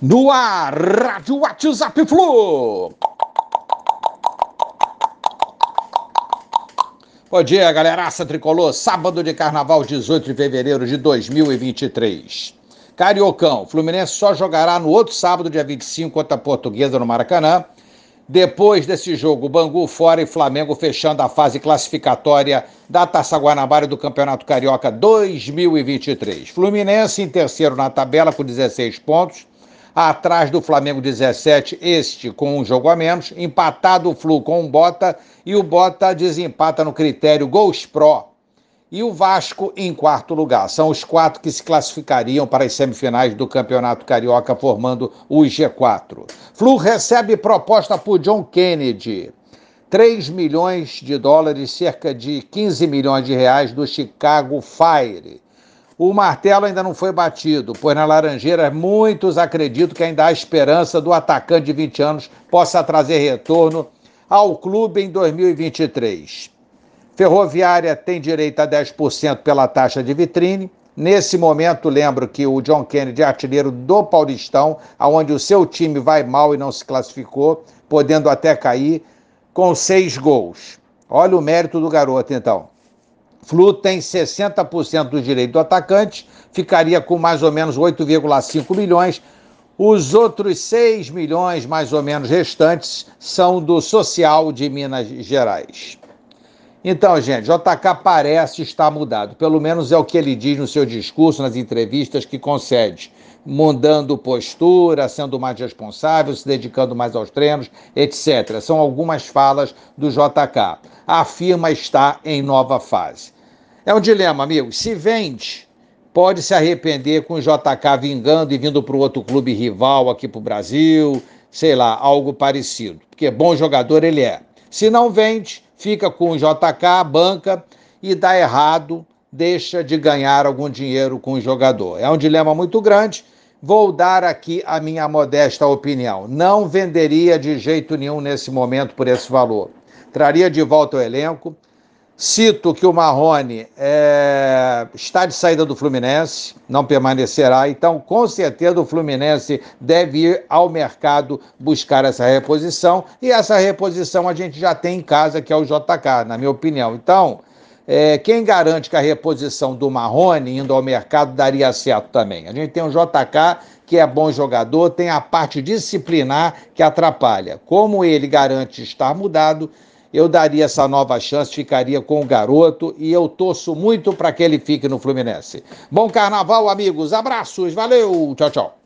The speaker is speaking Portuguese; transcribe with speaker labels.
Speaker 1: No ar, Rádio WhatsApp Flu. Bom dia, galeraça tricolor. Sábado de carnaval, 18 de fevereiro de 2023. Cariocão, Fluminense só jogará no outro sábado, dia 25, contra a Portuguesa no Maracanã. Depois desse jogo, Bangu fora e Flamengo fechando a fase classificatória da Taça Guanabara do Campeonato Carioca 2023. Fluminense em terceiro na tabela com 16 pontos, atrás do Flamengo 17, este com um jogo a menos, empatado o Flu com o Bota e o Bota desempata no critério Gols Pro e o Vasco em quarto lugar. São os quatro que se classificariam para as semifinais do Campeonato Carioca, formando o G4. Flu recebe proposta por John Kennedy. 3 milhões de dólares, cerca de 15 milhões de reais do Chicago Fire. O martelo ainda não foi batido, pois na Laranjeira muitos acreditam que ainda há esperança do atacante de 20 anos possa trazer retorno ao clube em 2023. Ferroviária tem direito a 10% pela taxa de vitrine. Nesse momento, lembro que o John Kennedy é artilheiro do Paulistão, aonde o seu time vai mal e não se classificou, podendo até cair, com seis gols. Olha o mérito do garoto, então. Flu tem 60% do direito do atacante, ficaria com mais ou menos 8,5 milhões. Os outros 6 milhões, mais ou menos, restantes, são do Social de Minas Gerais. Então, gente, JK parece estar mudado. Pelo menos é o que ele diz no seu discurso, nas entrevistas que concede. Mudando postura, sendo mais responsável, se dedicando mais aos treinos, etc. São algumas falas do JK. A firma está em nova fase. É um dilema, amigos. Se vende, pode se arrepender com o JK vingando e vindo para o outro clube rival aqui para o Brasil, sei lá, algo parecido. Porque bom jogador ele é. Se não vende, fica com o JK, banca e dá errado, deixa de ganhar algum dinheiro com o jogador. É um dilema muito grande. Vou dar aqui a minha modesta opinião. Não venderia de jeito nenhum nesse momento por esse valor. Traria de volta o elenco, Cito que o Marrone é, está de saída do Fluminense, não permanecerá, então com certeza o Fluminense deve ir ao mercado buscar essa reposição, e essa reposição a gente já tem em casa, que é o JK, na minha opinião. Então, é, quem garante que a reposição do Marrone indo ao mercado daria certo também? A gente tem o JK, que é bom jogador, tem a parte disciplinar que atrapalha. Como ele garante estar mudado, eu daria essa nova chance, ficaria com o garoto e eu torço muito para que ele fique no Fluminense. Bom carnaval, amigos. Abraços, valeu, tchau, tchau.